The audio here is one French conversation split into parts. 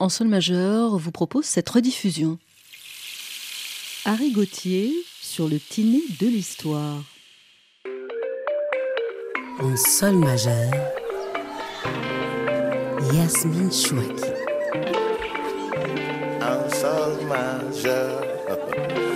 en sol majeur vous propose cette rediffusion. Harry Gauthier sur le tiné de l'histoire. En sol majeur, Yasmine Chouaki. En sol majeur.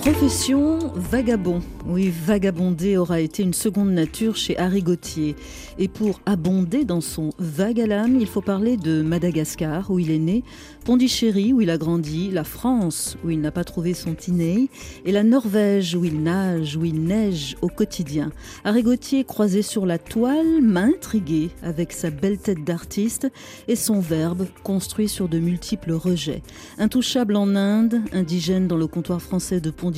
Profession vagabond. Oui, vagabonder aura été une seconde nature chez Harry Gauthier. Et pour abonder dans son vague à il faut parler de Madagascar, où il est né, Pondichéry, où il a grandi, la France, où il n'a pas trouvé son tiné, et la Norvège, où il nage, où il neige au quotidien. Harry Gauthier, croisé sur la toile, m'a intrigué avec sa belle tête d'artiste et son verbe construit sur de multiples rejets. Intouchable en Inde, indigène dans le comptoir français de Pondichéry,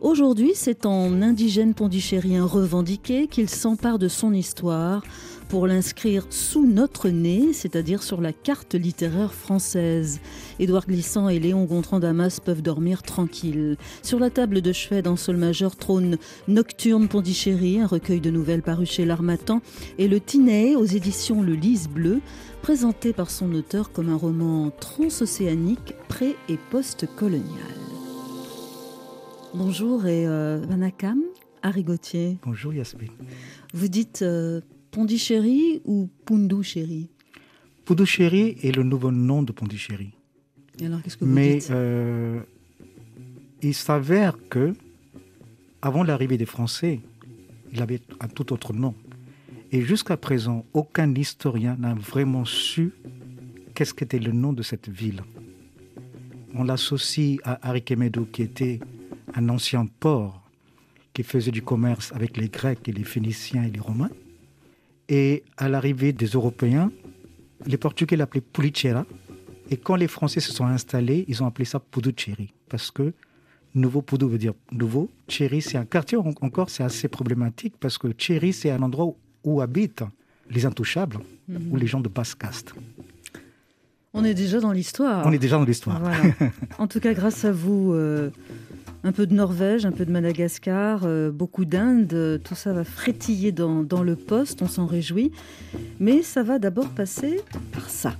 Aujourd'hui, c'est en indigène pondichérien revendiqué qu'il s'empare de son histoire pour l'inscrire sous notre nez, c'est-à-dire sur la carte littéraire française. Édouard Glissant et Léon Gontran Damas peuvent dormir tranquilles. Sur la table de chevet dans sol majeur trône Nocturne Pondichéry, un recueil de nouvelles paru chez l'Armatan, et le Tinet aux éditions Le Lys Bleu, présenté par son auteur comme un roman transocéanique pré- et post-colonial. Bonjour et euh, Vanakam, Harry Gauthier. Bonjour Yasmine. Vous dites euh, Pondichéry ou Pundouchéry Pudducherry est le nouveau nom de Pondichéry. Et Alors qu'est-ce que vous Mais dites? euh, il s'avère que, avant l'arrivée des Français, il avait un tout autre nom. Et jusqu'à présent, aucun historien n'a vraiment su qu'est-ce qu'était le nom de cette ville. On l'associe à Arikemedo, qui était un ancien port qui faisait du commerce avec les Grecs et les Phéniciens et les Romains. Et à l'arrivée des Européens, les Portugais l'appelaient Pulichera. Et quand les Français se sont installés, ils ont appelé ça Puducherry. Parce que nouveau Pudu veut dire nouveau. Cherry, c'est un quartier en- encore, c'est assez problématique parce que Cherry, c'est un endroit où, habitent les intouchables ou les gens de basse caste. On est déjà dans l'histoire. On est déjà dans l'histoire. Voilà. En tout cas, grâce à vous, euh, un peu de Norvège, un peu de Madagascar, euh, beaucoup d'Inde, euh, tout ça va frétiller dans, dans le poste, on s'en réjouit. Mais ça va d'abord passer par ça.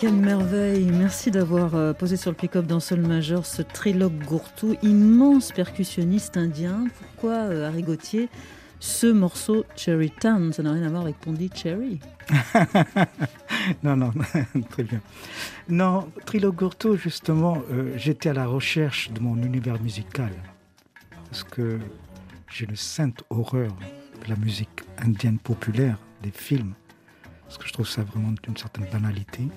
Quelle merveille Merci d'avoir euh, posé sur le pick-up d'un sol majeur ce trilogue Gourtou, immense percussionniste indien. Pourquoi euh, Harry Gauthier ce morceau Cherry Town? Ça n'a rien à voir avec Cherry. non, non, très bien. Non, Trilogue Gourtou, justement, euh, j'étais à la recherche de mon univers musical. Parce que j'ai une sainte horreur de la musique indienne populaire, des films. Parce que je trouve ça vraiment d'une certaine banalité.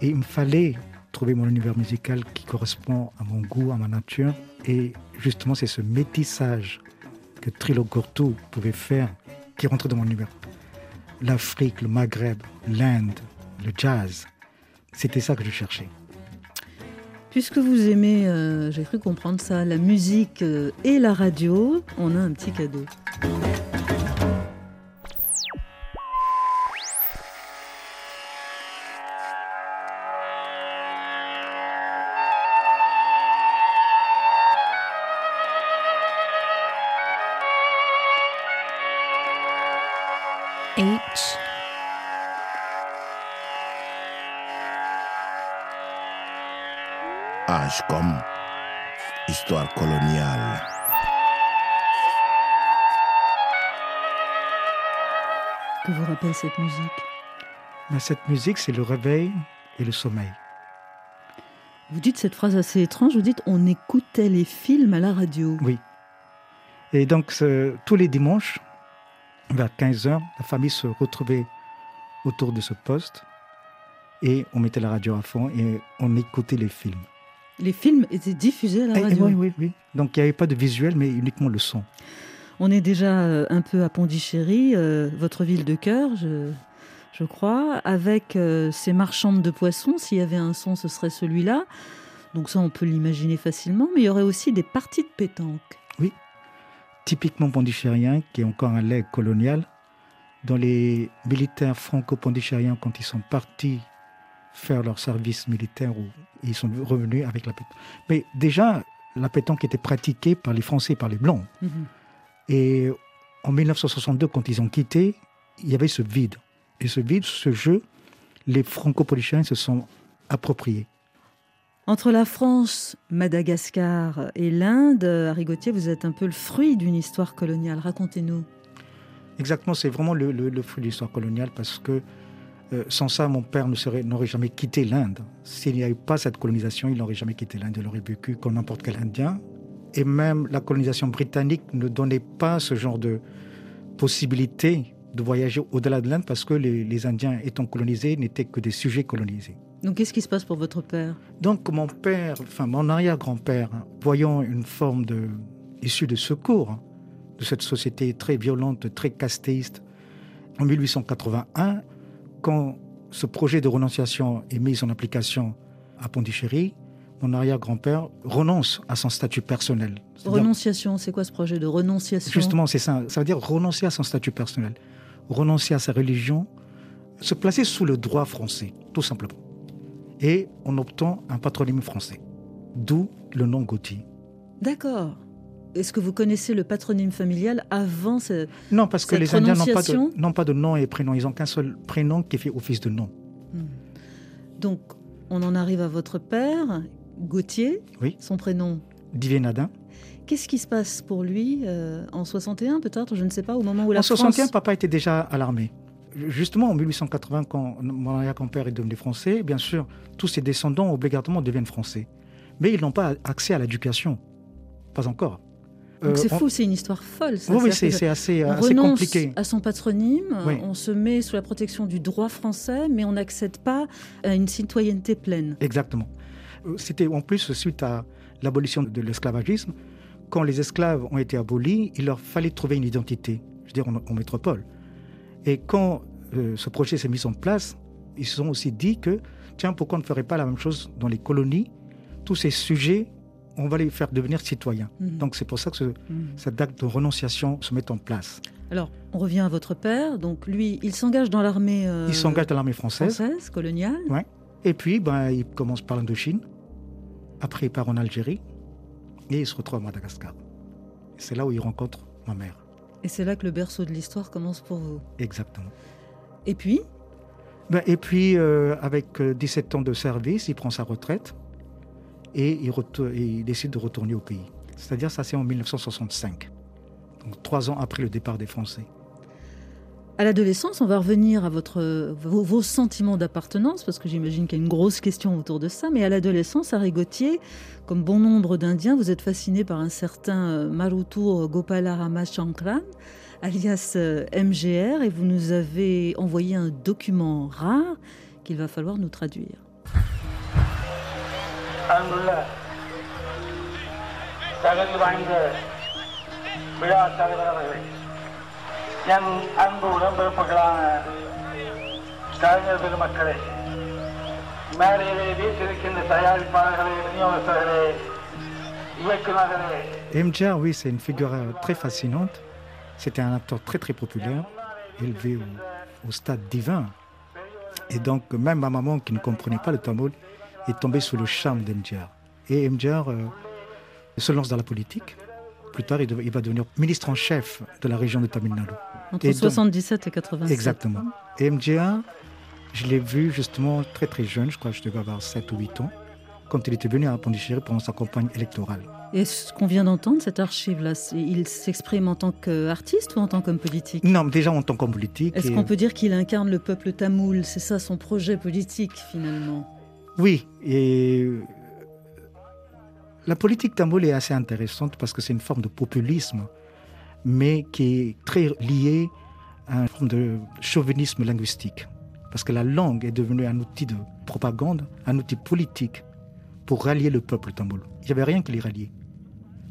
Et il me fallait trouver mon univers musical qui correspond à mon goût, à ma nature. Et justement, c'est ce métissage que Trilo Gortou pouvait faire qui rentrait dans mon univers. L'Afrique, le Maghreb, l'Inde, le jazz. C'était ça que je cherchais. Puisque vous aimez, euh, j'ai cru comprendre ça, la musique euh, et la radio, on a un petit cadeau. Cette musique Cette musique, c'est le réveil et le sommeil. Vous dites cette phrase assez étrange, vous dites on écoutait les films à la radio. Oui. Et donc, tous les dimanches, vers 15h, la famille se retrouvait autour de ce poste et on mettait la radio à fond et on écoutait les films. Les films étaient diffusés à la eh, radio Oui, oui, oui. Donc il n'y avait pas de visuel, mais uniquement le son. On est déjà euh, un peu à Pondichéry, euh, votre ville de cœur, je, je crois, avec euh, ces marchandes de poissons. S'il y avait un son, ce serait celui-là. Donc ça, on peut l'imaginer facilement. Mais il y aurait aussi des parties de pétanque. Oui, typiquement pondichérien, qui est encore un leg colonial, dont les militaires franco-pondichériens, quand ils sont partis faire leur service militaire ou ils sont revenus avec la pétanque. Mais déjà, la pétanque était pratiquée par les Français, par les Blancs. Mhm. Et en 1962, quand ils ont quitté, il y avait ce vide. Et ce vide, ce jeu, les franco-polichiens se sont appropriés. Entre la France, Madagascar et l'Inde, Harry Gauthier, vous êtes un peu le fruit d'une histoire coloniale. Racontez-nous. Exactement, c'est vraiment le, le fruit de l'histoire coloniale parce que euh, sans ça, mon père n'aurait jamais quitté l'Inde. S'il n'y a eu pas cette colonisation, il n'aurait jamais quitté l'Inde. Il aurait vécu comme n'importe quel Indien. Et même la colonisation britannique ne donnait pas ce genre de possibilité de voyager au-delà de l'Inde parce que les, Indiens étant colonisés n'étaient que des sujets colonisés. Donc qu'est-ce qui se passe pour votre père? Donc mon père, enfin mon arrière-grand-père, voyant une forme de issue de secours hein, de cette société très violente, très castéiste, en 1881, quand ce projet de renonciation est mis en application à Pondichéry, mon arrière-grand-père renonce à son statut personnel. Renonciation, c'est quoi ce projet de renonciation? Justement, c'est ça. Ça veut dire renoncer à son statut personnel, renoncer à sa religion, se placer sous le droit français, tout simplement. Et en optant un patronyme français. D'où le nom Gauthier. D'accord. Est-ce que vous connaissez le patronyme familial avant ce, Non, parce que les Indiens n'ont pas, de, pas de nom et prénom. Ils n'ont qu'un seul prénom qui fait office de nom. Hmm. Donc, on en arrive à votre père, Gauthier. Oui. Son prénom Nadin. Qu'est-ce qui se passe pour lui euh, en 61 peut-être? Je ne sais pas, au moment où la En 61, papa était déjà à l'armée. Justement, en 1880, quand mon arrière-grand-père est devenu français, bien sûr, tous ses descendants obligatoirement deviennent français. Mais ils n'ont pas accès à l'éducation. Pas encore. Donc c'est euh, fou, c'est une histoire folle. Ça. Oui, c'est assez, assez compliqué. à son patronyme, on se met sous la protection du droit français, mais on n'accède pas à une citoyenneté pleine. Exactement. Euh, c'était en plus suite à l'abolition de l'esclavagisme. Quand les esclaves ont été abolis, il leur fallait trouver une identité, je veux dire en, métropole. Et quand euh, ce projet s'est mis en place, ils se sont aussi dit que, tiens, pourquoi on ne ferait pas la même chose dans les colonies? Tous ces sujets on va les faire devenir citoyens. Mhm. Donc c'est pour ça que mhm. cette date de renonciation se met en place. Alors, on revient à votre père. Donc lui, il s'engage dans l'armée. Euh, il s'engage dans l'armée française. Française, coloniale. Ouais. Et puis, ben, il commence par l'Indochine. Après, il part en Algérie. Et il se retrouve à Madagascar. C'est là où il rencontre ma mère. Et c'est là que le berceau de l'histoire commence pour vous. Exactement. Et puis Ben, et puis, euh, avec euh, 17 ans de service, il prend sa retraite et il, et il décide de retourner au pays. C'est-à-dire, ça c'est en 1965. Donc, trois ans après le départ des Français. À l'adolescence, on va revenir à votre, vos, sentiments d'appartenance, parce que j'imagine qu'il y a une grosse question autour de ça. Mais à l'adolescence, à Rigotier, comme bon nombre d'Indiens, vous êtes fasciné par un certain euh, Marutu Gopala Ramachandran, alias euh, MGR, et vous nous avez envoyé un document rare qu'il va falloir nous traduire. என் அன்பு உடம்பிறப்புகளான கலைஞர் பெருமக்களே மேடையிலே வீட்டிருக்கின்ற தயாரிப்பாளர்களே விநியோகஸ்தர்களே இயக்குநர்களே MJR, oui, c'est une figure euh, très fascinante. C'était un acteur très très populaire, élevé au, au stade divin. Et donc, même ma maman, qui ne comprenait pas le tamoul, est tombée sous le charme d'MJR. Et MJR euh, se lance dans la politique. Plus tard, il, dev- il va devenir ministre en chef de la région de Tamil Nadu. Entre Et donc- 77 et 87. Exactement. Et MJR, je l'ai vu justement très très jeune, je crois que je devais avoir 7 ou 8 ans, quand il était venu à Pondichéry pendant sa campagne électorale. Et ce qu'on vient d'entendre, cette archive-là, il s'exprime en tant qu'artiste ou en tant qu'homme politique? Non, déjà en tant qu'homme politique. Est-ce et- qu'on peut dire qu'il incarne le peuple tamoul? C'est ça son projet politique finalement Oui, et la politique tamoul est assez intéressante parce que c'est une forme de populisme, mais qui est très liée à une forme de chauvinisme linguistique. Parce que la langue est devenue un outil de propagande, un outil politique pour rallier le peuple tamoul. Il n'y avait rien qui les ralliait.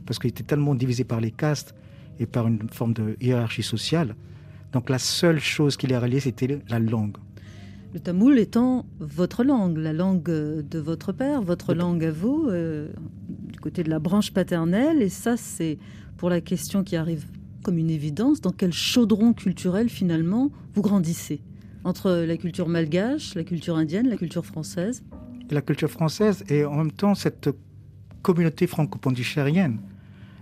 Parce qu'il était tellement divisé par les castes et par une forme de hiérarchie sociale. Donc la seule chose qui les ralliait, c'était la langue. Le tamoul étant votre langue, la langue de votre père, votre langue à vous, euh, du côté de la branche paternelle. Et ça, c'est pour la question qui arrive comme une évidence, dans quel chaudron culturel finalement vous grandissez Entre la culture malgache, la culture indienne, la culture française la culture française et en même temps cette communauté franco-pondichéриenne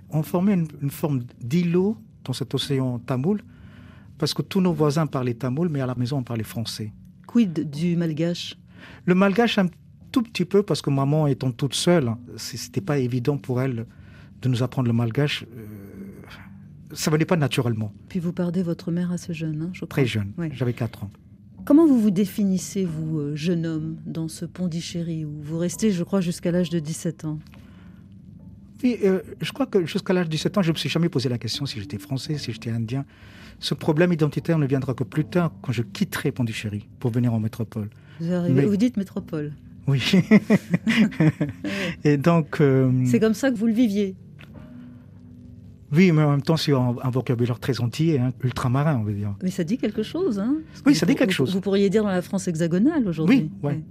ont formé une, une forme d'îlot dans cet océan tamoul parce que tous nos voisins parlaient tamoul mais à la maison on parlait français. Quid du malgache? Le malgache un tout petit peu parce que maman étant toute seule, c'était pas évident pour elle de nous apprendre le malgache. euh, ça venait pas naturellement, Puis vous perdez votre mère assez jeune, hein, je crois. très jeune. Ouais. J'avais 4 ans. Comment vous vous définissez, vous, euh, jeune homme, dans ce Pondichéry où vous restez, je crois, jusqu'à l'âge de 17 ans? Oui, euh, je crois que jusqu'à l'âge de 17 ans, je ne me suis jamais posé la question si j'étais français, si j'étais indien. Ce problème identitaire ne viendra que plus tard, quand je quitterai Pondichéry pour venir en métropole. vous, arrivez, Mais- vous dites métropole. Oui. Et donc, euh, C'est comme ça que vous le viviez. Oui, mais en même temps, c'est un, un vocabulaire très entier, hein, ultramarin, on veut dire. Mais ça dit quelque chose, hein que Oui, ça vous- dit quelque vous- chose. Vous pourriez dire dans la France hexagonale aujourd'hui. Oui, ouais.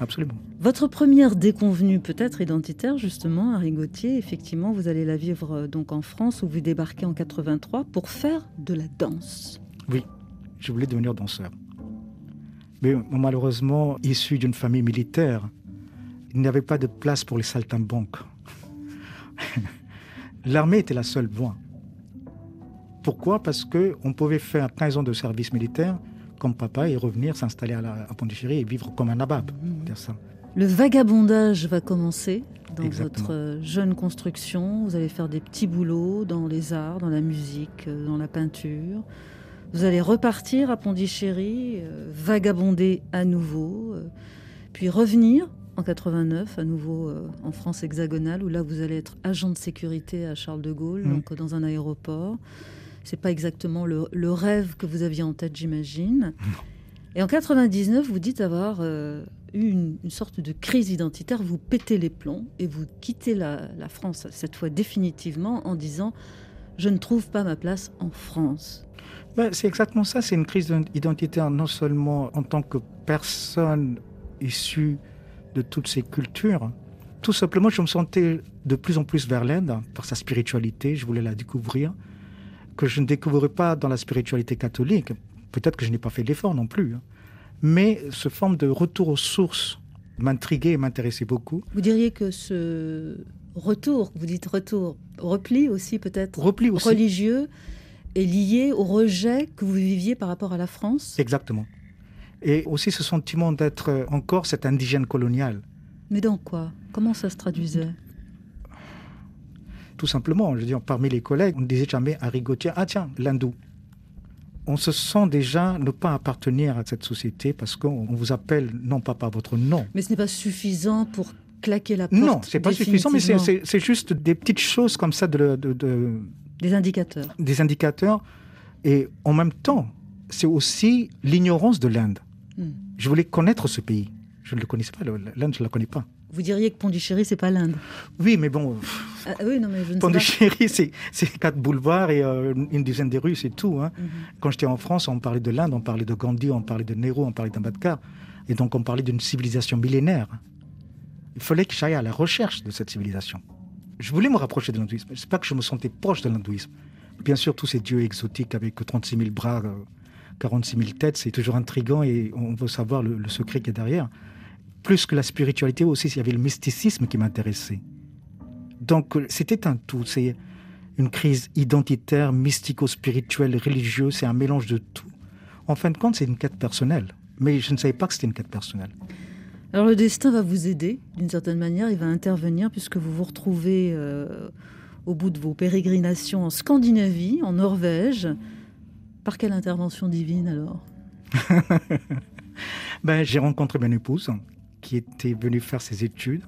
Absolument. Votre première déconvenue, peut-être identitaire, justement, Harry Gauthier, effectivement, vous allez la vivre euh, donc en France, où vous débarquez en 83 pour faire de la danse. Je voulais devenir danseur. Mais malheureusement, issu d'une famille militaire, il n'y avait pas de place pour les saltimbanques. L'armée était la seule voie. Pourquoi? Parce que on pouvait faire 15 ans de service militaire comme papa et revenir s'installer à, Pondichéry et vivre comme un nabab. Mhm. dire ça. Le vagabondage va commencer dans Exactement. votre euh, jeune construction. Vous allez faire des petits boulots dans les arts, dans la musique, euh, dans la peinture. Vous allez repartir à Pondichéry, euh, vagabonder à nouveau, euh, puis revenir en 89 à nouveau euh, en France hexagonale, où là vous allez être agent de sécurité à Charles de Gaulle, Mhm. donc euh, dans un aéroport. C'est pas exactement le, le rêve que vous aviez en tête, j'imagine. Et en 99, vous dites avoir euh, eu une, une sorte de crise identitaire, vous pétez les plombs et vous quittez la, la France, cette fois définitivement, en disant Je ne trouve pas ma place en France. Ben, c'est exactement ça, c'est une crise identitaire non seulement en tant que personne issue de toutes ces cultures, tout simplement je me sentais de plus en plus vers l'Inde par sa spiritualité, je voulais la découvrir, que je ne découvrais pas dans la spiritualité catholique, peut-être que je n'ai pas fait l'effort non plus, hein. mais ce forme de retour aux sources m'intriguait et m'intéressait beaucoup. Vous diriez que ce retour, vous dites retour, repli aussi peut-être Repli aussi. religieux, est lié au rejet que vous viviez par rapport à la France? Exactement. Et aussi ce sentiment d'être euh, encore cet indigène colonial. Mais dans quoi? Comment ça se traduisait? Tout simplement, je veux dire, parmi les collègues, on ne disait jamais à Rigotier, ah tiens, l'hindou. On se sent déjà ne pas appartenir à cette société parce qu'on on vous appelle non pas par votre nom. Mais ce n'est pas suffisant pour claquer la porte Non, c'est pas suffisant, mais c'est- juste des petites choses comme ça, de, de- de- Des indicateurs. des indicateurs. Et en même temps, c'est aussi l'ignorance de l'Inde. Je voulais connaître ce pays. Je ne le connaissais pas, l'Inde, je ne la connais pas. Vous diriez que Pondichéry, c'est pas l'Inde. Oui, mais bon, Ah, oui, non, mais je ne. Pondichéry, c'est c'est quatre boulevards et euh, une dizaine de rues, c'est tout. hein. Mhm. Quand j'étais en France, on parlait de l'Inde, on parlait de Gandhi, on parlait de Nehru, on parlait d'Ambedkar. Et donc, on parlait d'une civilisation millénaire. Il fallait que j'aille à la recherche de cette civilisation. Je voulais me rapprocher de l'hindouisme. C'est pas que je me sentais proche de l'hindouisme. Bien sûr, tous ces dieux exotiques avec 36 000 bras, euh, 46 000 têtes, c'est toujours intriguant et on veut savoir le, secret qui est derrière. Plus que la spiritualité aussi, il y avait le mysticisme qui m'intéressait. Donc, c'était un tout. C'est une crise identitaire, mystico-spirituelle, religieuse. C'est un mélange de tout. En fin de compte, c'est une quête personnelle. Mais je ne savais pas que c'était une quête personnelle. Alors le destin va vous aider d'une certaine manière, il va intervenir puisque vous vous retrouvez euh, au bout de vos pérégrinations en Scandinavie, en Norvège. Par quelle intervention divine alors Ben, j'ai rencontré mon épouse qui était venue faire ses études.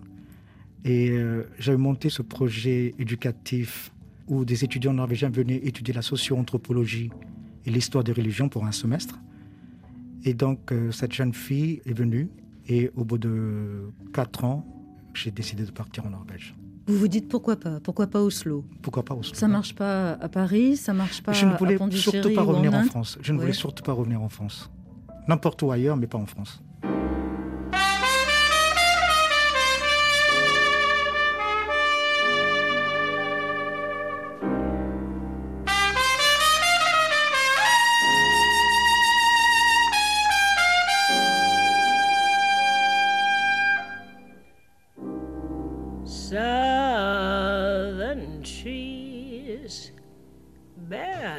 Et euh, j'avais monté ce projet éducatif où des étudiants norvégiens venaient étudier la socio-anthropologie et l'histoire des religions pour un semestre. Et donc, euh, cette jeune fille est venue. Et au bout de quatre ans, j'ai décidé de partir en Norvège. Vous vous dites pourquoi pas Pourquoi pas Oslo? Pourquoi pas Oslo? Ça marche pas à Paris, ça marche pas Je ne à voulais Pondichéry surtout pas revenir en, France. Je ne Ouais. voulais surtout pas revenir en France. N'importe où ailleurs, mais pas en France.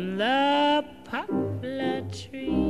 The poplar trees.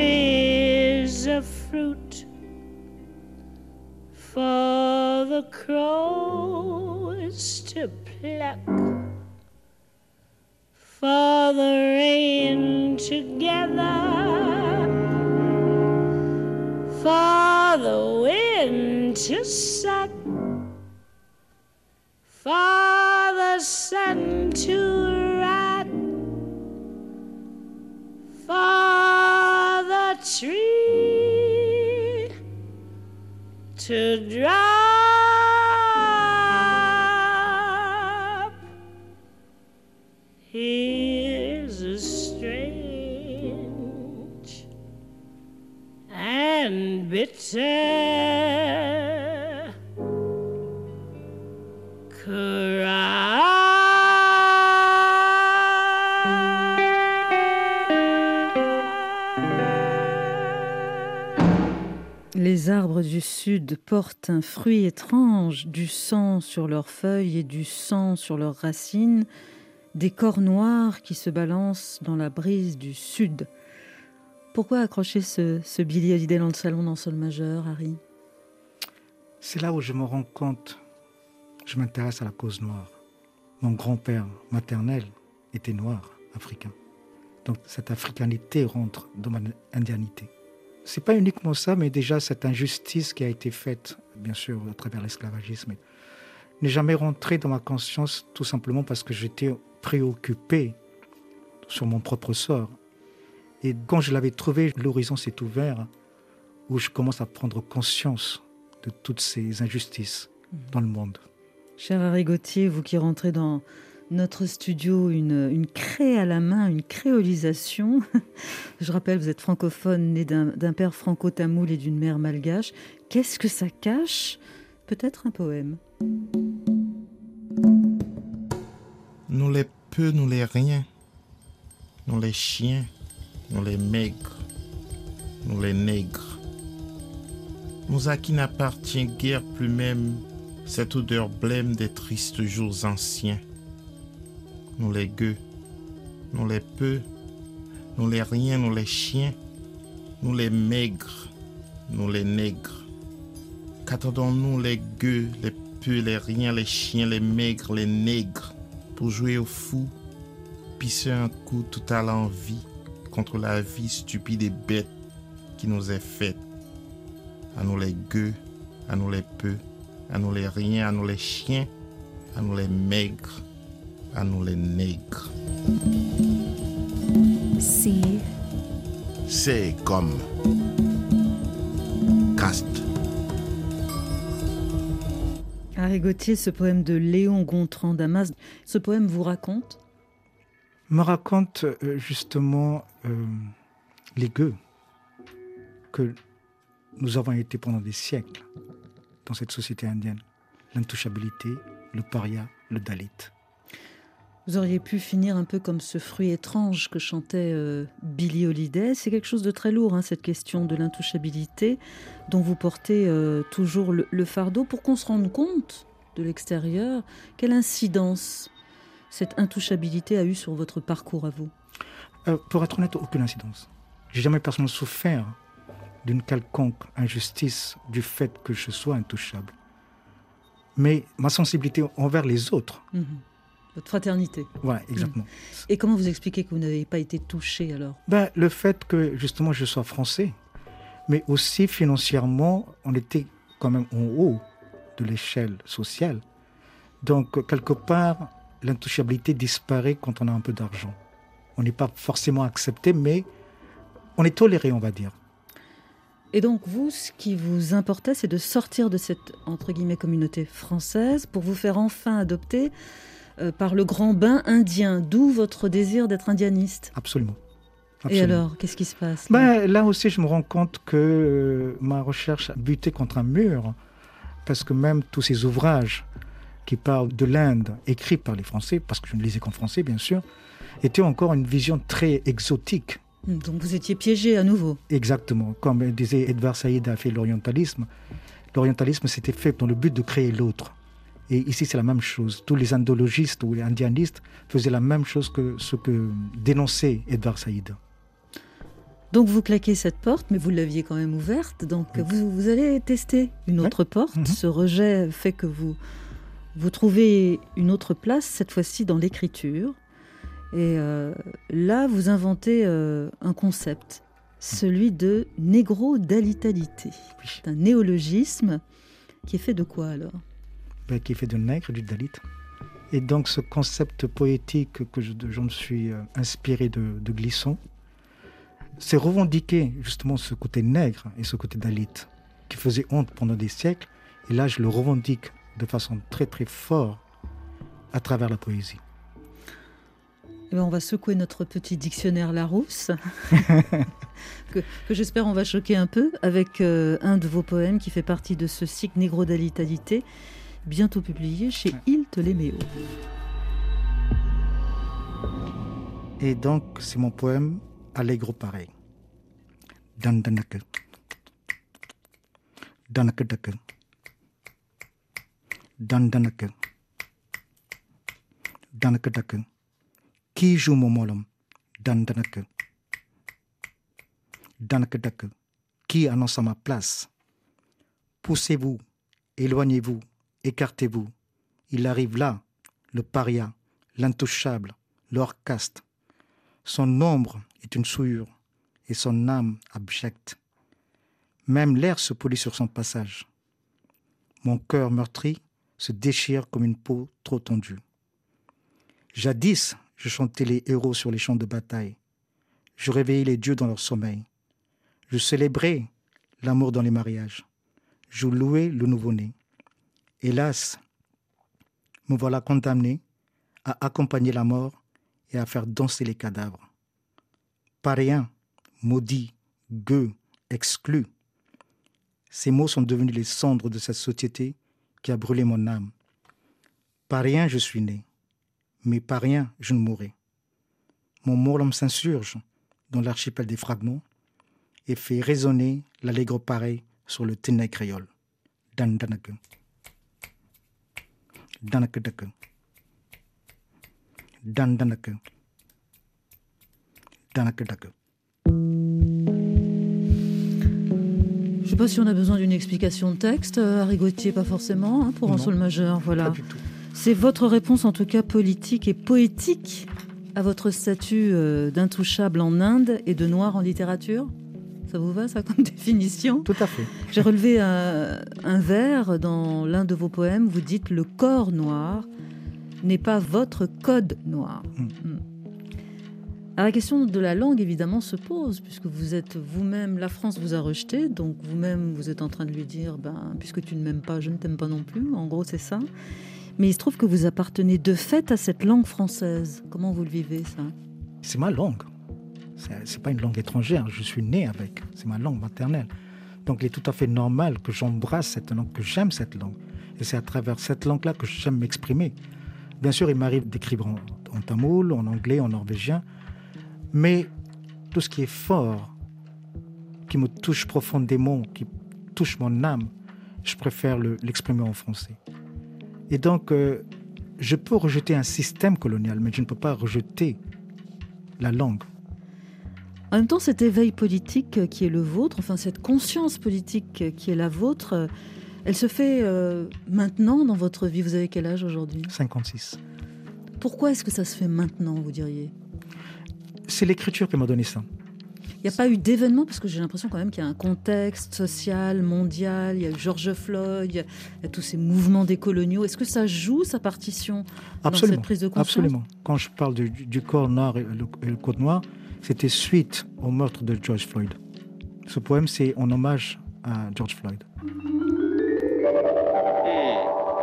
for the crows to pluck, for the rain to gather for the wind to suck, for the sun to to drive. Portent un fruit étrange, du sang sur leurs feuilles et du sang sur leurs racines, des corps noirs qui se balancent dans la brise du sud. Pourquoi accrocher ce, ce Billy Hallyday dans le salon dans sol majeur, Harry? C'est là où je me rends compte, je m'intéresse à la cause noire. Mon grand-père maternel était noir, africain. Donc cette africanité rentre dans ma indianité. C'est pas uniquement ça, mais déjà cette injustice qui a été faite, bien sûr, à travers l'esclavagisme, n'est jamais rentrée dans ma conscience tout simplement parce que j'étais préoccupé sur mon propre sort. Et quand je l'avais trouvé, l'horizon s'est ouvert où je commence à prendre conscience de toutes ces injustices dans le monde. Cher Harry Gauthier, vous qui rentrez dans notre studio, une, une à la main, une créolisation. Je rappelle, vous êtes francophone, né d'un d'un père franco-tamoul et d'une mère malgache. Qu'est-ce que ça cache? Peut-être un poème. Nous les peu, nous les rien. Nous les chiens, nous les maigres, nous les nègres. Nous à qui n'appartient guère plus même cette odeur blême des tristes jours anciens. Nous les gueux, nous les peu, nous les riens, nous les chiens, nous les maigres, nous les nègres. Qu'attendons-nous les gueux, les peu, les riens, les chiens, les maigres, les nègres pour jouer au fou, pisser un coup tout à l'envie contre la vie stupide et bête qui nous est faite. À nous les gueux, à nous les peu, à nous les riens, à nous les chiens, à nous les maigres, à nous les nègres. C, C'est comme caste. Harry Gauthier, ce poème de Léon Gontran Damas, ce poème vous raconte? Me raconte euh, justement euh, les gueux que nous avons été pendant des siècles dans cette société indienne. L'intouchabilité, le paria, le dalit. Vous auriez pu finir un peu comme ce fruit étrange que chantait euh, Billy Holiday. C'est quelque chose de très lourd, hein, cette question de l'intouchabilité, dont vous portez euh, toujours le, le fardeau, pour qu'on se rende compte de l'extérieur quelle incidence cette intouchabilité a eu sur votre parcours à vous? Euh, pour être honnête, aucune incidence. J'ai jamais personnellement souffert d'une quelconque injustice du fait que je sois intouchable. Mais ma sensibilité envers les autres, Mhm. Votre fraternité. voilà, exactement. Et comment vous expliquez que vous n'avez pas été touché alors? Ben, le fait que justement je sois français, mais aussi financièrement, on était quand même en haut de l'échelle sociale. Donc, quelque part, l'intouchabilité disparaît quand on a un peu d'argent. On n'est pas forcément accepté, mais on est toléré, on va dire. Et donc vous, ce qui vous importait, c'est de sortir de cette entre guillemets communauté française pour vous faire enfin adopter euh, par le grand bain indien, d'où votre désir d'être indianiste. Absolument. Et Absolument. alors, qu'est-ce qui se passe là? Ben, là aussi, je me rends compte que euh, ma recherche a buté contre un mur, parce que même tous ces ouvrages qui parlent de l'Inde, écrits par les Français, parce que je ne lisais qu'en français, bien sûr, étaient encore une vision très exotique. Donc vous étiez piégé à nouveau. Exactement. Comme disait Edward Saïd a fait l'orientalisme, l'orientalisme s'était fait dans le but de créer l'autre. Et ici, c'est la même chose. Tous les indologistes ou les indianistes faisaient la même chose que ce que dénonçait Edward Saïd. Donc vous claquez cette porte, mais vous l'aviez quand même ouverte. Donc vous, vous allez tester une autre porte. Mhm. Ce rejet fait que vous vous trouvez une autre place, cette fois-ci dans l'écriture. Et euh, là, vous inventez euh, un concept, celui de négro-dalitalité. Oui. C'est un néologisme qui est fait de quoi alors? Ben, qui est fait de nègre du dalit. Et donc ce concept poétique que je, je me suis euh, inspiré de, de Glisson, c'est revendiquer justement ce côté nègre et ce côté dalit qui faisait honte pendant des siècles. Et là, je le revendique de façon très très forte à travers la poésie. Eh ben, on va secouer notre petit dictionnaire Larousse, que, que j'espère on va choquer un peu, avec euh, un de vos poèmes qui fait partie de ce cycle Négro-Dalitalité, bientôt publié chez Il Ptoléméo. Et donc, c'est mon poème Allegro pareil. Dandanake. Danaka Dandanaka. Danaka Qui joue mon molom Dandanaka. Danaka Qui annonce à ma place? Poussez-vous, éloignez-vous, écartez-vous. Il arrive là, le paria, l'intouchable, l'orcaste. Son ombre est une souillure et son âme abjecte. Même l'air se polit sur son passage. Mon cœur meurtri se déchire comme une peau trop tendue. Jadis, je chantais les héros sur les champs de bataille. Je réveillais les dieux dans leur sommeil. Je célébrais l'amour dans les mariages. Je louais le nouveau-né. Hélas, me voilà condamné à accompagner la mort et à faire danser les cadavres. Paréen, maudit, gueux, exclu. Ces mots sont devenus les cendres de cette société qui a brûlé mon âme. Par rien je suis né, mais par rien je ne mourrai. Mon molom s'insurge dans l'archipel des fragments et fait résonner l'allègre pareil sur le ténèbre créole. Dan Dan. Je ne sais pas si on a besoin d'une explication de texte, euh, Harry Gauthier, pas forcément, hein, pour un sol majeur. Voilà. C'est votre réponse, en tout cas politique et poétique, à votre statut euh, d'intouchable en Inde et de noir en littérature? Ça vous va, ça, comme définition? Tout à fait. J'ai relevé un, un vers dans l'un de vos poèmes. Vous dites Le corps noir n'est pas votre code noir. Mm. Mm. Alors, la question de la langue, évidemment, se pose, puisque vous êtes vous-même, la France vous a rejeté, donc vous-même, vous êtes en train de lui dire ben, Puisque tu ne m'aimes pas, je ne t'aime pas non plus. En gros, c'est ça. Mais il se trouve que vous appartenez de fait à cette langue française. Comment vous le vivez, ça? C'est ma langue. C'est pas une langue étrangère. Je suis né avec. C'est ma langue maternelle. Donc il est tout à fait normal que j'embrasse cette langue, que j'aime cette langue. Et c'est à travers cette langue-là que j'aime m'exprimer. Bien sûr, il m'arrive d'écrire en, en tamoul, en anglais, en norvégien. Mais tout ce qui est fort, qui me touche profondément, qui touche mon âme, je préfère le- l'exprimer en français. Et donc, euh, je peux rejeter un système colonial, mais je ne peux pas rejeter la langue. En même temps, cet éveil politique qui est le vôtre, enfin cette conscience politique qui est la vôtre, elle se fait euh, maintenant dans votre vie. Vous avez quel âge aujourd'hui? 56. Pourquoi est-ce que ça se fait maintenant, vous diriez? C'est l'écriture qui m'a donné ça. Il n'y a pas eu d'événement, parce que j'ai l'impression quand même qu'il y a un contexte social, mondial, il y a eu George Floyd, il y a, tous ces mouvements décoloniaux. Est-ce que ça joue sa partition dans Absolument. cette prise de conscience? Absolument. Quand je parle du, du corps noir et le, et le code noir, c'était suite au meurtre de George Floyd. Ce poème, c'est en hommage à George Floyd.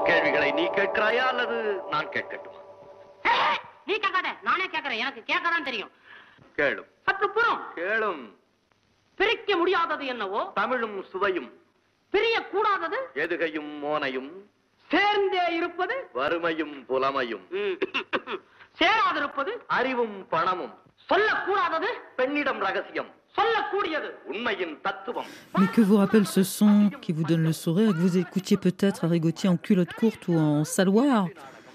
கேள்விகளை நீ கேட்கிறாயா அல்லது நான் கேட்கட்டுமா நீ கேட்காத நானே கேட்கறேன் எனக்கு கேட்கதான் தெரியும் கேளும் சற்று புறம் கேளும் பிரிக்க முடியாதது என்னவோ தமிழும் சுவையும் பிரிய கூடாதது எதுகையும் மோனையும் சேர்ந்தே இருப்பது வறுமையும் புலமையும் ம். சேராதிருப்பது அறிவும் பணமும் Mais que vous rappelle ce son qui vous donne le sourire et que vous écoutiez peut-être à Rigotier en culotte courte ou en saloir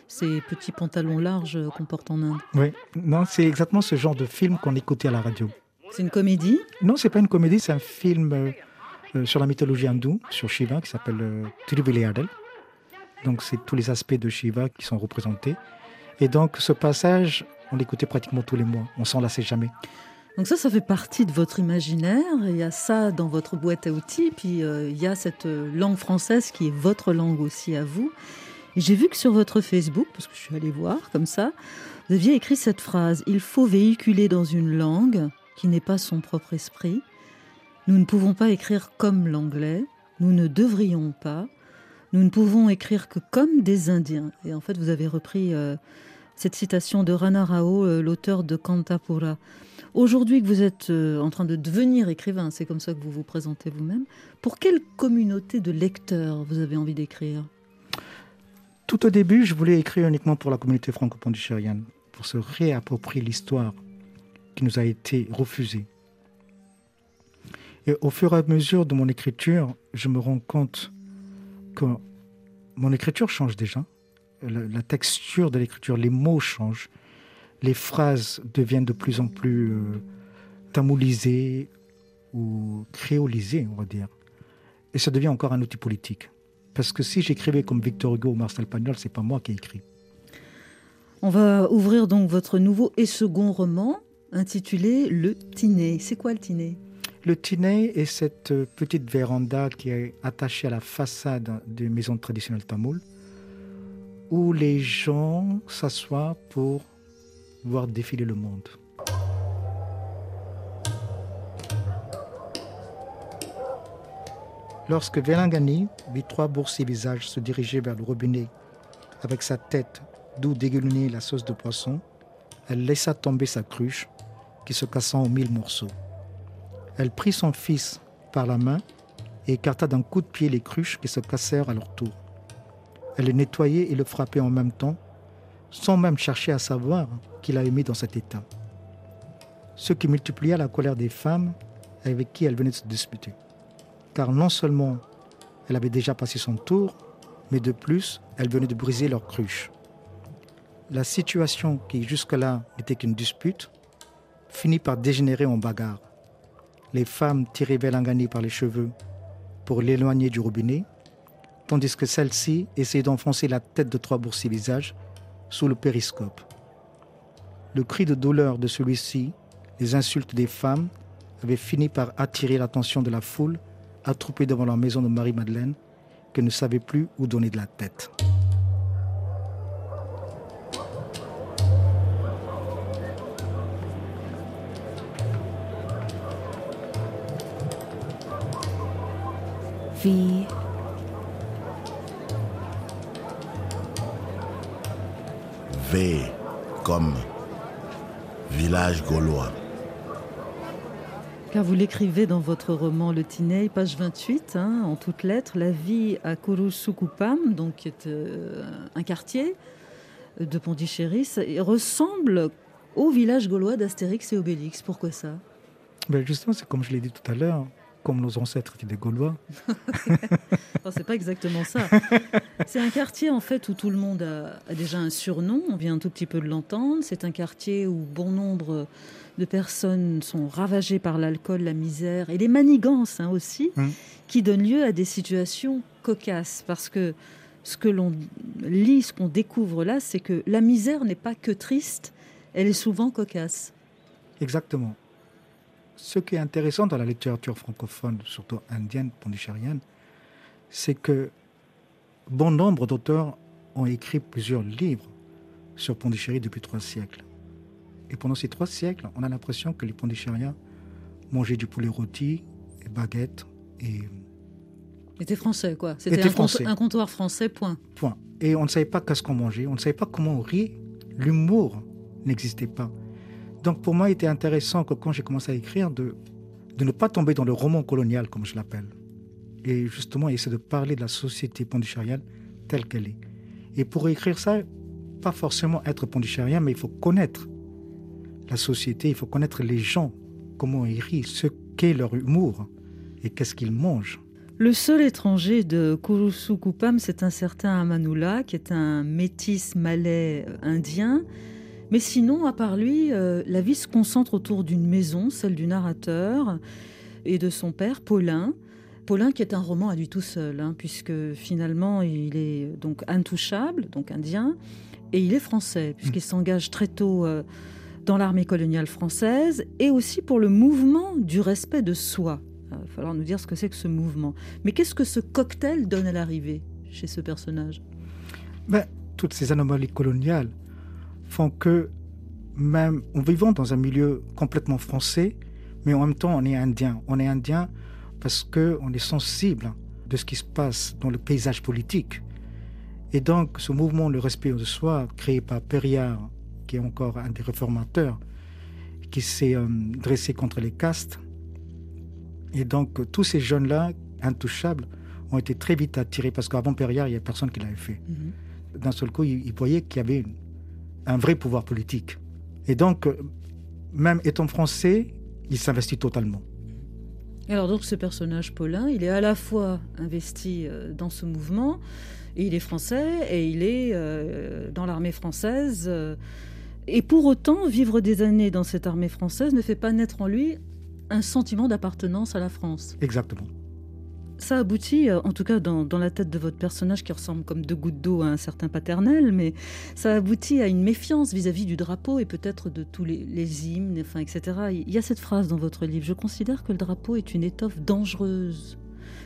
ces petits pantalons larges qu'on porte en Inde? Oui, non, c'est exactement ce genre de film qu'on écoutait à la radio. C'est une comédie? Non, c'est pas une comédie, c'est un film euh, euh, sur la mythologie hindoue, sur Shiva, qui s'appelle euh, Donc c'est tous les aspects de Shiva qui sont représentés. Et donc ce passage on l'écoutait pratiquement tous les mois. On s'en lassait jamais. Donc ça, ça fait partie de votre imaginaire. Il y a ça dans votre boîte à outils, puis euh, il y a cette euh, langue française qui est votre langue aussi à vous. J'ai vu que sur votre Facebook, parce que je suis allée voir comme ça, vous aviez écrit cette phrase Il faut véhiculer dans une langue qui n'est pas son propre esprit. Nous ne pouvons pas écrire comme l'anglais. Nous ne devrions pas. Nous ne pouvons écrire que comme des Indiens. Et en fait, vous avez repris euh, cette citation de Rana Rao, euh, l'auteur de Kantapura. Aujourd'hui que vous êtes euh, en train de devenir écrivain, c'est comme ça que vous vous présentez vous-même, pour quelle communauté de lecteurs vous avez envie d'écrire? Tout au début, je voulais écrire uniquement pour la communauté franco-pondichérienne, pour se réapproprier l'histoire qui nous a été refusée. Et au fur et à mesure de mon écriture, je me rends compte que mon écriture change déjà. La, la texture de l'écriture, les mots changent. Les phrases deviennent de plus en plus euh, tamoulisées ou créolisées, on va dire. Et ça devient encore un outil politique. Parce que si j'écrivais comme Victor Hugo ou Marcel Pagnol, c'est pas moi qui ai écrit. On va ouvrir donc votre nouveau et second roman intitulé Le Tiné. C'est quoi le Tiné Le Tiné est cette petite véranda qui est attachée à la façade des maisons traditionnelles tamoules, où les gens s'assoient pour voir défiler le monde. Lorsque Velangani vit trois boursiers visages se diriger vers le robinet avec sa tête d'où dégoulinait la sauce de poisson, elle laissa tomber sa cruche qui se cassa en mille morceaux. Elle prit son fils par la main et écarta d'un coup de pied les cruches qui se cassèrent à leur tour. Elle le nettoyait et le frappait en même temps, sans même chercher à savoir qu'il avait mis dans cet état. Ce qui multiplia la colère des femmes avec qui elle venait de se disputer. Car non seulement elle avait déjà passé son tour, mais de plus, elle venait de briser leur cruche. La situation qui jusque-là n'était qu'une dispute finit par dégénérer en bagarre. Les femmes tiraient Velangani par les cheveux pour l'éloigner du robinet, tandis que celle-ci essayait d'enfoncer la tête de trois boursiers visages sous le périscope. Le cri de douleur de celui-ci, les insultes des femmes, avaient fini par attirer l'attention de la foule attroupée devant la maison de Marie-Madeleine, qui ne savait plus où donner de la tête. Comme village gaulois. Car vous l'écrivez dans votre roman Le Tinei, page 28, hein, en toutes lettres, la vie à Kurusukupam, donc qui est euh, un quartier de Pondichéry, ressemble au village gaulois d'Astérix et Obélix. Pourquoi ça? Ben justement, c'est comme je l'ai dit tout à l'heure, comme nos ancêtres étaient des Gaulois. C'est pas exactement ça. C'est un quartier en fait où tout le monde a, a déjà un surnom. On vient un tout petit peu de l'entendre. C'est un quartier où bon nombre de personnes sont ravagées par l'alcool, la misère et les manigances hein, aussi, Mm. qui donnent lieu à des situations cocasses. Parce que ce que l'on lit, ce qu'on découvre là, c'est que la misère n'est pas que triste, elle est souvent cocasse. Exactement Ce qui est intéressant dans la littérature francophone, surtout indienne, pondichéριenne, c'est que bon nombre d'auteurs ont écrit plusieurs livres sur Pondichéry depuis trois siècles. Et pendant ces trois siècles, on a l'impression que les Pondichéриens mangeaient du poulet rôti, et baguettes et C'était français, quoi. C'était Était un, compto- français. un comptoir français, point. point. Et on ne savait pas qu'est-ce qu'on mangeait, on ne savait pas comment on riait. L'humour n'existait pas. Donc pour moi, il était intéressant que quand j'ai commencé à écrire, de, ne pas tomber dans le roman colonial, comme je l'appelle. Et justement, essayer de parler de la société pondichérienne telle qu'elle est. Et pour écrire ça, pas forcément être pondichérien, mais il faut connaître la société, il faut connaître les gens, comment ils rient, ce qu'est leur humour et qu'est-ce qu'ils mangent. Le seul étranger de Kurusukupam, c'est un certain Amanula, qui est un métis malais indien. Mais sinon, à part lui, euh, la vie se concentre autour d'une maison, celle du narrateur et de son père, Paulin. Paulin qui est un roman à lui tout seul, hein, puisque finalement il est donc intouchable, donc indien, et il est français, puisqu'il s'engage très tôt euh, dans l'armée coloniale française, et aussi pour le mouvement du respect de soi. Il va falloir nous dire ce que c'est que ce mouvement. Mais qu'est-ce que ce cocktail donne à l'arrivée chez ce personnage? Ben, toutes ces anomalies coloniales font que, même en vivant dans un milieu complètement français, mais en même temps on est indien. On est indien parce qu'on est sensible de ce qui se passe dans le paysage politique. Et donc ce mouvement, le respect de soi, créé par Perriard, qui est encore un des réformateurs, qui s'est euh, dressé contre les castes, et donc tous ces jeunes-là, intouchables, ont été très vite attirés, parce qu'avant Perriard, il n'y a personne qui l'avait fait d'un seul coup, il, il voyait qu'il y avait une- un vrai pouvoir politique. Et donc, euh, même étant français, il s'investit totalement. Alors donc ce personnage Paulin, il est à la fois investi euh, dans ce mouvement, et il est français, et il est euh, dans l'armée française. et pour autant, vivre des années dans cette armée française ne fait pas naître en lui un sentiment d'appartenance à la France. Exactement. Ça aboutit, euh, en tout cas dans, la tête de votre personnage qui ressemble comme deux gouttes d'eau à un certain paternel, mais ça aboutit à une méfiance vis-à-vis du drapeau et peut-être de tous les, hymnes, enfin, etc. Il y a cette phrase dans votre livre, je considère que le drapeau est une étoffe dangereuse,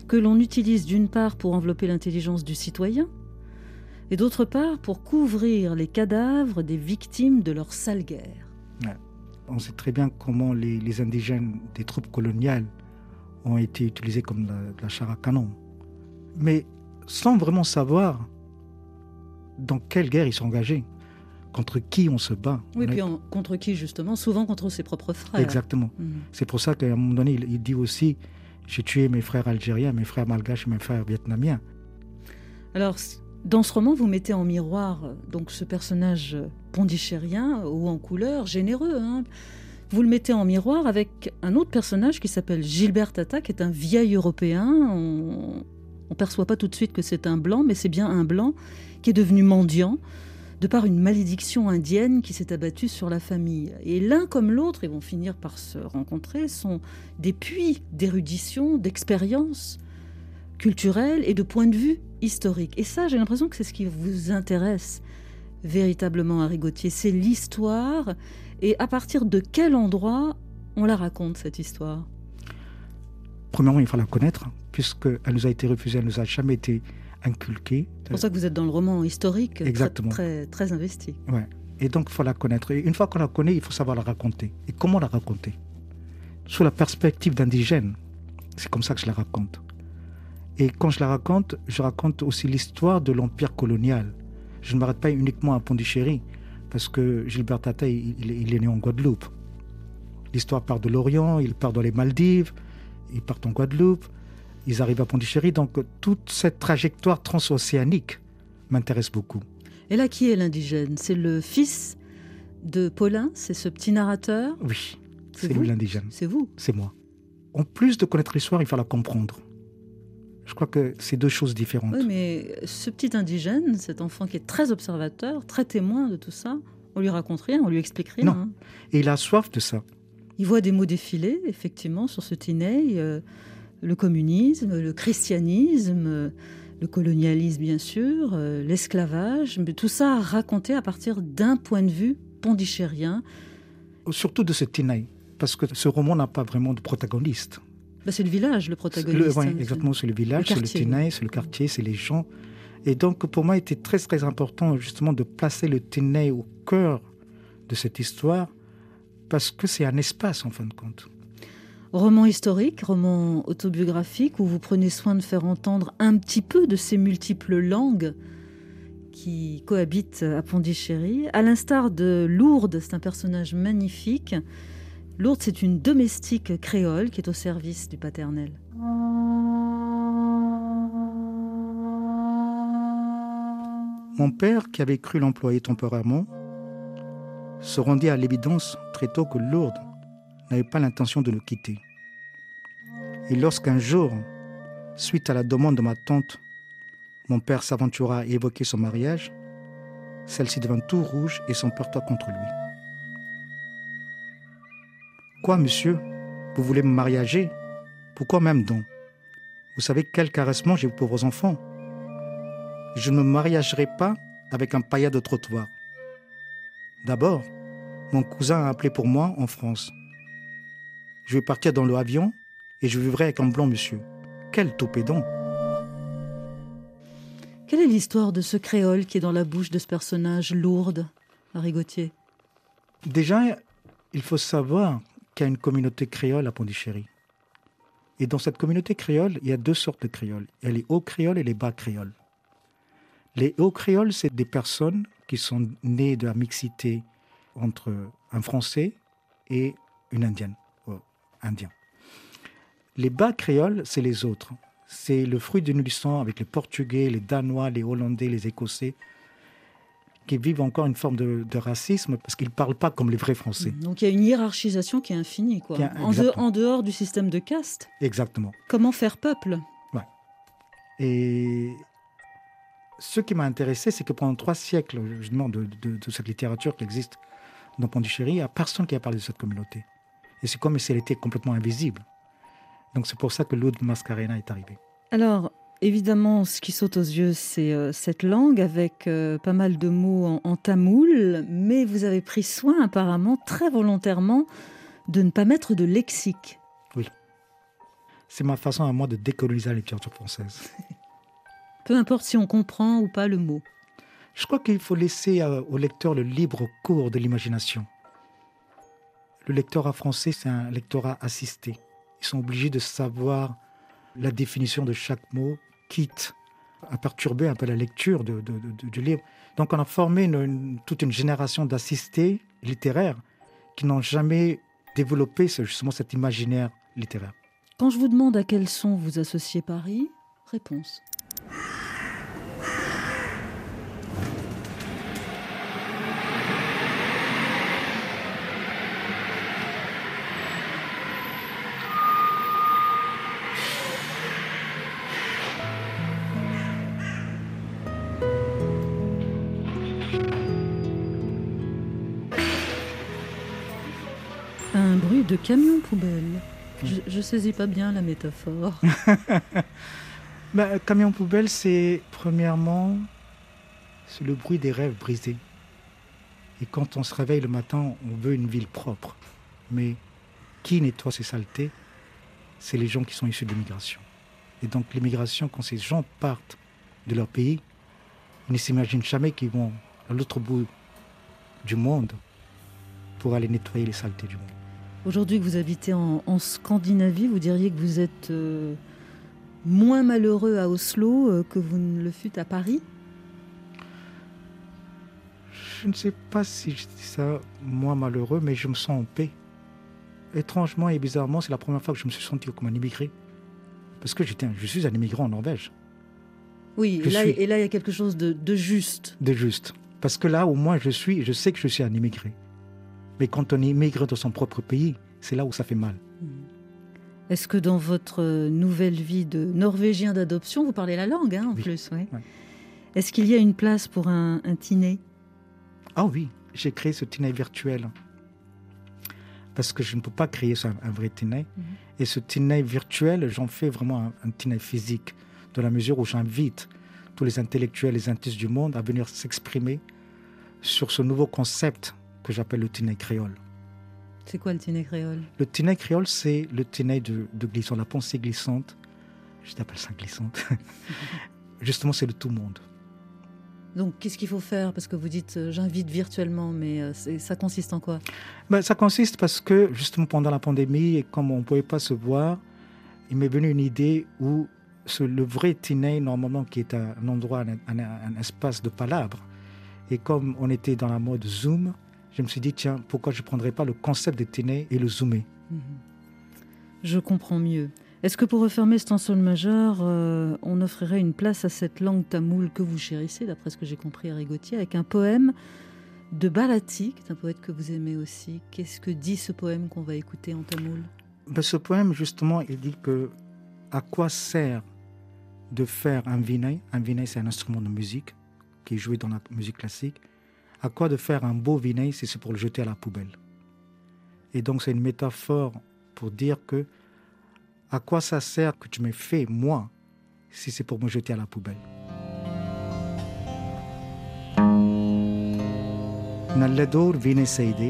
que l'on utilise d'une part pour envelopper l'intelligence du citoyen, et d'autre part pour couvrir les cadavres des victimes de leur sale guerre. On sait très bien comment les indigènes des troupes coloniales ont été utilisés comme de la, de la char à canon. Mais sans vraiment savoir dans quelle guerre ils sont engagés, contre qui on se bat. Oui, On puis est- en- contre qui justement Souvent contre ses propres frères. Exactement. Mhm. C'est pour ça qu'à un moment donné, il, il dit aussi J'ai tué mes frères algériens, mes frères malgaches, mes frères vietnamiens. Alors, dans ce roman, vous mettez en miroir euh, donc ce personnage euh, pondichérien, haut en couleur, généreux. hein. Vous le mettez en miroir avec un autre personnage qui s'appelle Gilbert Tata, qui est un vieil Européen. On ne perçoit pas tout de suite que c'est un blanc, mais c'est bien un blanc qui est devenu mendiant de par une malédiction indienne qui s'est abattue sur la famille. Et l'un comme l'autre, ils vont finir par se rencontrer, sont des puits d'érudition, d'expérience culturelle et de point de vue historique. Et ça, j'ai l'impression que c'est ce qui vous intéresse véritablement, Harry Gauthier. C'est l'histoire. Et à partir de quel endroit on la raconte, cette histoire? Premièrement, il faut la connaître, puisqu'elle nous a été refusée, elle nous a jamais été inculquée. C'est pour ça que vous êtes dans le roman historique, très- Exactement. Très, très, investi. Ouais. Et donc, il faut la connaître. Et une fois qu'on la connaît, il faut savoir la raconter. Et comment la raconter? Sous la perspective d'indigène. C'est comme ça que je la raconte. Et quand je la raconte, je raconte aussi l'histoire de l'empire colonial. Je ne m'arrête pas uniquement à Pondichéry, parce que Gilbert Tata, il, il- est né en Guadeloupe. L'histoire part de l'Orient, il part dans les Maldives, il part en Guadeloupe, ils arrivent à Pondichéry. Donc, toute cette trajectoire transocéanique m'intéresse beaucoup. Et là, qui est l'indigène C'est le fils de Paulin, c'est ce petit narrateur? Oui, C'est lui l'indigène. C'est vous? C'est moi. En plus de connaître l'histoire, il faut la comprendre. Je crois que c'est deux choses différentes. Oui, mais ce petit indigène, cet enfant qui est très observateur, très témoin de tout ça, on lui raconte rien, on lui explique rien. Non. hein. Et il a soif de ça. Il voit des mots défiler, effectivement, sur ce Tiney, euh, le communisme, le christianisme, euh, le colonialisme, bien sûr, euh, l'esclavage, mais tout ça raconté à partir d'un point de vue pondichérien. Surtout de ce Tinaï. Parce que ce roman n'a pas vraiment de protagoniste. Bah, c'est le village, le protagoniste. Hein, exactement, c'est le village, c'est le. Tinaï, c'est le quartier, c'est les gens. Et donc, pour moi, il était très, très important, justement, de placer le Tinaï au cœur de cette histoire, parce que c'est un espace, en fin de compte. Roman historique, roman autobiographique, où vous prenez soin de faire entendre un petit peu de ces multiples langues qui cohabitent à Pondichéry. À l'instar de Lourdes, c'est un personnage magnifique. Lourdes, c'est une domestique créole qui est au service du paternel. Mon père, qui avait cru l'employer temporairement, se rendit à l'évidence très tôt que Lourdes n'avait pas l'intention de nous quitter. Et lorsqu'un jour, suite à la demande de ma tante, mon père s'aventura à évoquer son mariage, celle-ci devint tout rouge et s'emporta contre lui. Quoi, monsieur? Vous voulez me mariager? Pourquoi même donc? Vous savez quel caressement j'ai pour vos enfants? Je ne me mariagerai pas avec un paillat de trottoir. D'abord, mon cousin a appelé pour moi en France. Je vais partir dans l'avion et je vivrai avec un blanc monsieur. Quel taupédon Quelle est l'histoire de ce créole qui est dans la bouche de ce personnage Lourdes, Harry Gauthier? Déjà, il faut savoir qu'il une communauté créole à Pondichéry. Et dans cette communauté créole, il y a deux sortes de créoles. Il y a les hauts créoles et les bas créoles. Les hauts créoles, c'est des personnes qui sont nées de la mixité entre un Français et une Indienne, ou Indien. Les bas créoles, c'est les autres. C'est le fruit d'une unisson avec les Portugais, les Danois, les Hollandais, les Écossais, qui vivent encore une forme de, de racisme parce qu'ils ne parlent pas comme les vrais Français. Donc il y a une hiérarchisation qui est infinie, quoi. Est- En, de- en dehors du système de caste, Exactement. comment faire peuple? Et ce qui m'a intéressé, c'est que pendant trois siècles, justement, de, de- cette littérature qui existe dans Pondichéry, il n'y a personne qui a parlé de cette communauté. Et c'est comme si elle était complètement invisible. Donc c'est pour ça que l'eau de Mascarena est arrivé. Alors, évidemment, ce qui saute aux yeux, c'est euh, cette langue avec euh, pas mal de mots en, en tamoul, mais vous avez pris soin, apparemment, très volontairement, de ne pas mettre de lexique. C'est ma façon à moi de décoloniser la littérature française. Peu importe si on comprend ou pas le mot. Je crois qu'il faut laisser euh, au lecteur le libre cours de l'imagination. Le lectorat français, c'est un lectorat assisté. Ils sont obligés de savoir la définition de chaque mot, quitte à perturber un peu la lecture du livre. Donc on a formé toute une génération d'assistés littéraires qui n'ont jamais développé ce- justement cet imaginaire littéraire. Quand je vous demande à quel son vous associez Paris, réponse. De camion poubelle. Je, je saisis pas bien la métaphore. Ben, camion poubelle, c'est premièrement c'est le bruit des rêves brisés. Et quand on se réveille le matin, on veut une ville propre. Mais qui nettoie ces saletés? C'est les gens qui sont issus de l'immigration. Et donc l'immigration, quand ces gens partent de leur pays, ils ne s'imaginent jamais qu'ils vont à l'autre bout du monde pour aller nettoyer les saletés du monde. Aujourd'hui que vous habitez en, en Scandinavie, vous diriez que vous êtes euh, moins malheureux à Oslo euh, que vous ne le fûtes à Paris? Je ne sais pas si je dis ça, moi malheureux, mais je me sens en paix. Étrangement et bizarrement, c'est la première fois que je me suis senti comme un immigré. Parce que j'étais je suis un immigrant en Norvège, Oui, Je et là, suis- et là, il y a quelque chose de, de juste. de juste. Parce que là, au moins, je suis, je sais que je suis un immigré. Mais quand on est immigré dans son propre pays, c'est là où ça fait mal. Est-ce que dans votre nouvelle vie de Norvégien d'adoption, vous parlez la langue hein, en Oui. plus ouais. Ouais. Est-ce qu'il y a une place pour un, un Ah oui, j'ai créé ce Tinet virtuel. Parce que je ne peux pas créer un, un vrai Tinet. Mhm. Et ce Tinet virtuel, j'en fais vraiment un, un Tinet physique, dans la mesure où j'invite tous les intellectuels, les artistes du monde à venir s'exprimer sur ce nouveau concept que j'appelle le Tinet créole. C'est quoi le tiné créole? Le Tinet créole, c'est le Tinet de, de glissant, la pensée glissante. Je t'appelle ça glissante. Justement, c'est le tout monde. Donc, qu'est-ce qu'il faut faire? Parce que vous dites euh, j'invite virtuellement, mais euh, ça consiste en quoi? Ben, ça consiste parce que justement pendant la pandémie et comme on ne pouvait pas se voir, il m'est venu une idée où ce- le vrai Tiney, normalement qui est un, un endroit, un, un- un espace de palabres, et comme on était dans la mode Zoom, je me suis dit tiens, pourquoi je ne prendrais pas le concept de Tiney et le zoomer Mhm. Je comprends mieux. Est-ce que pour refermer cet en sol majeur, euh, on offrirait une place à cette langue tamoule que vous chérissez, d'après ce que j'ai compris à Rigotier, avec un poème de Balati, qui est un poète que vous aimez aussi. Qu'est-ce que dit ce poème qu'on va écouter en tamoul Ben, Ce poème, justement, il dit que à quoi sert de faire un vinay Un vinay, c'est un instrument de musique qui est joué dans la musique classique. À quoi de faire un beau vinay si c'est pour le jeter à la poubelle Et donc, c'est une métaphore pour dire que à quoi ça sert que tu m'aies fait, moi, si c'est pour me jeter à la poubelle நல்லதோர் வீணை செய்தே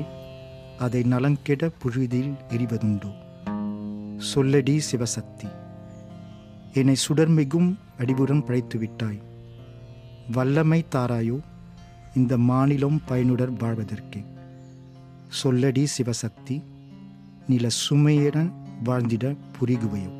அதை நலங்கெட புழுதில் எரிவதுண்டோ சொல்லடி சிவசக்தி என்னை சுடர்மிகும் அடிவுடன் படைத்து விட்டாய் வல்லமை தாராயோ இந்த மாநிலம் பயனுடன் வாழ்வதற்கே. சொல்லடி சிவசக்தி நில சுமையுடன் வாழ்ந்திட புரிகுவையும்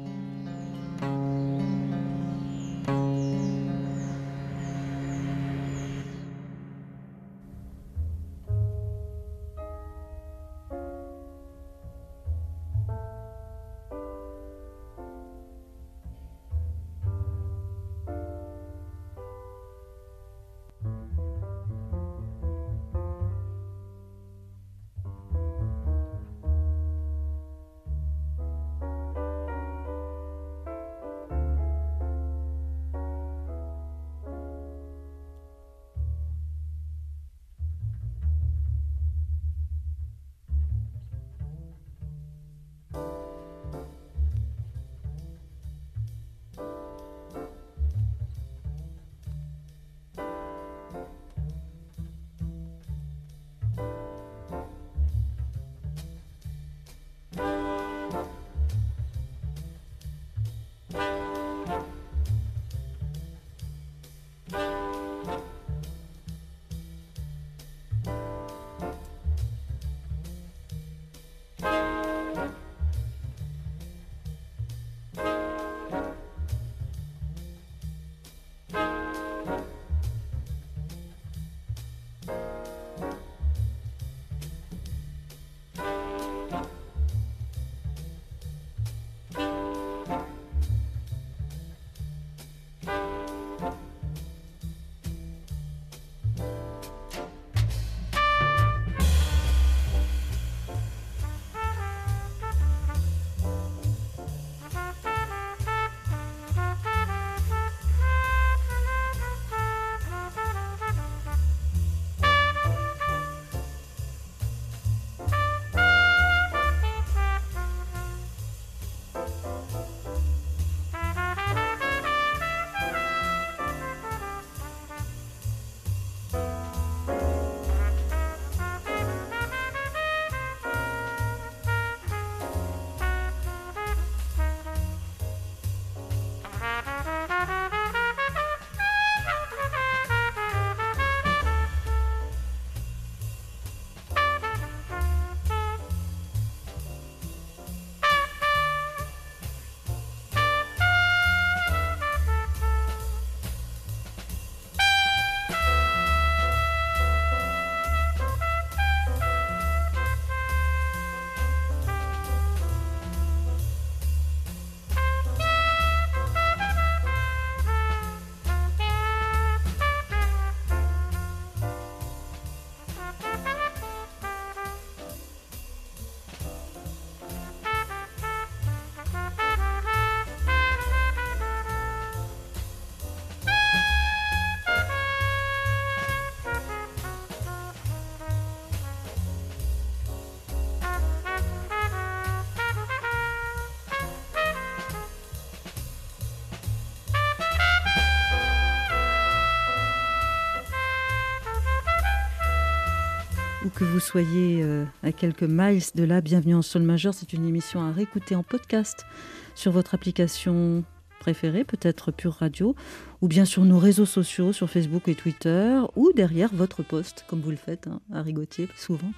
que vous soyez euh, à quelques miles de là, bienvenue en sol majeur. C'est une émission à réécouter en podcast sur votre application préférée, peut-être Pure Radio, ou bien sur nos réseaux sociaux, sur Facebook et Twitter, ou derrière votre poste, comme vous le faites hein, à Rigotier, souvent,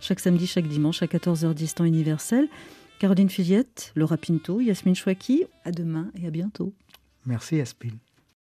chaque samedi, chaque dimanche à 14h10 temps universel. Caroline Filiette, Laura Pinto, Yasmine Chouaki, à demain et à bientôt. Merci Aspil.